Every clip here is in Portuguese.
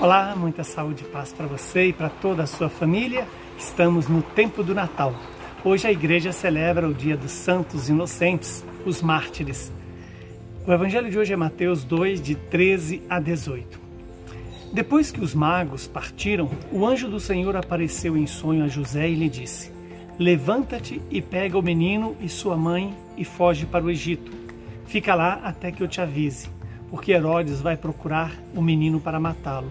Olá, muita saúde e paz para você e para toda a sua família. Estamos no tempo do Natal. Hoje a igreja celebra o dia dos santos inocentes, os mártires. O evangelho de hoje é Mateus 2, de 13 a 18. Depois que os magos partiram, o anjo do Senhor apareceu em sonho a José e lhe disse: Levanta-te e pega o menino e sua mãe e foge para o Egito. Fica lá até que eu te avise, porque Herodes vai procurar o menino para matá-lo.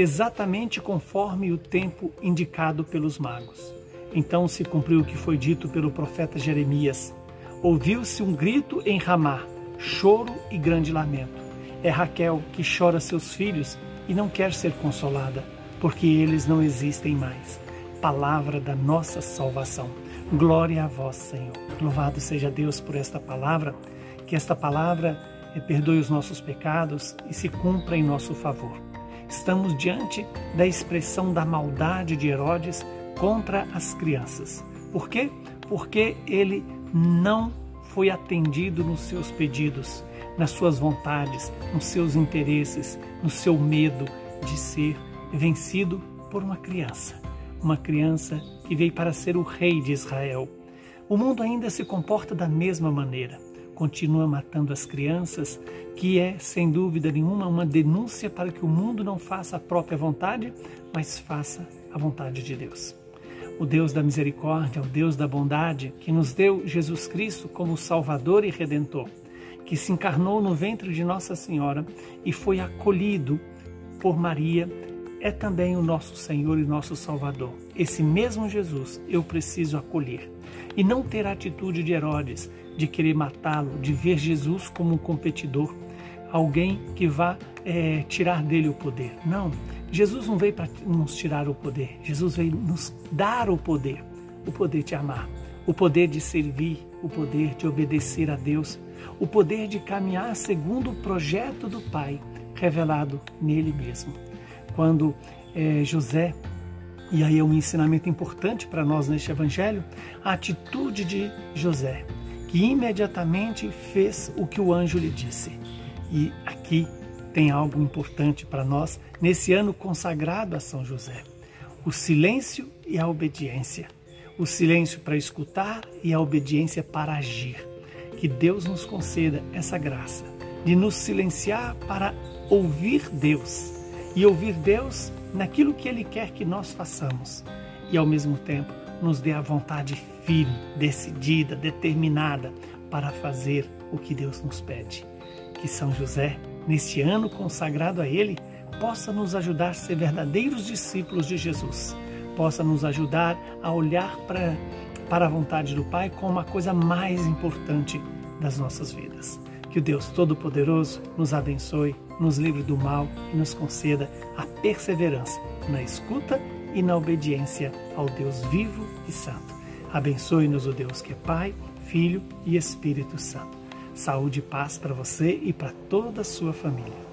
exatamente conforme o tempo indicado pelos magos. Então se cumpriu o que foi dito pelo profeta Jeremias. Ouviu-se um grito em Ramá, choro e grande lamento. É Raquel que chora seus filhos e não quer ser consolada, porque eles não existem mais. Palavra da nossa salvação. Glória a vós, Senhor. Louvado seja Deus por esta palavra, que esta palavra perdoe os nossos pecados e se cumpra em nosso favor. Estamos diante da expressão da maldade de Herodes contra as crianças. Por quê? Porque ele não foi atendido nos seus pedidos, nas suas vontades, nos seus interesses, no seu medo de ser vencido por uma criança. Uma criança que veio para ser o rei de Israel. O mundo ainda se comporta da mesma maneira continua matando as crianças, que é, sem dúvida nenhuma, uma denúncia para que o mundo não faça a própria vontade, mas faça a vontade de Deus. O Deus da misericórdia, o Deus da bondade, que nos deu Jesus Cristo como Salvador e Redentor, que se encarnou no ventre de Nossa Senhora e foi acolhido por Maria, é também o nosso Senhor e nosso Salvador. Esse mesmo Jesus eu preciso acolher. E não ter a atitude de Herodes, de querer matá-lo, de ver Jesus como um competidor, alguém que vá é, tirar dele o poder. Não, Jesus não veio para nos tirar o poder, Jesus veio nos dar o poder, o poder de amar, o poder de servir, o poder de obedecer a Deus, o poder de caminhar segundo o projeto do Pai revelado nele mesmo. Quando é, José e aí é um ensinamento importante para nós neste evangelho, a atitude de José que imediatamente fez o que o anjo lhe disse. E aqui tem algo importante para nós nesse ano consagrado a São José: o silêncio e a obediência. O silêncio para escutar e a obediência para agir. Que Deus nos conceda essa graça de nos silenciar para ouvir Deus e ouvir Deus naquilo que Ele quer que nós façamos e ao mesmo tempo nos dê a vontade firme, decidida, determinada para fazer o que Deus nos pede. Que São José, neste ano consagrado a Ele, possa nos ajudar a ser verdadeiros discípulos de Jesus, possa nos ajudar a olhar para, para a vontade do Pai como a coisa mais importante das nossas vidas. Que o Deus Todo-Poderoso nos abençoe, nos livre do mal e nos conceda a perseverança na escuta e na obediência ao Deus vivo e santo. Abençoe-nos o Deus que é Pai, Filho e Espírito Santo. Saúde e paz para você e para toda a sua família.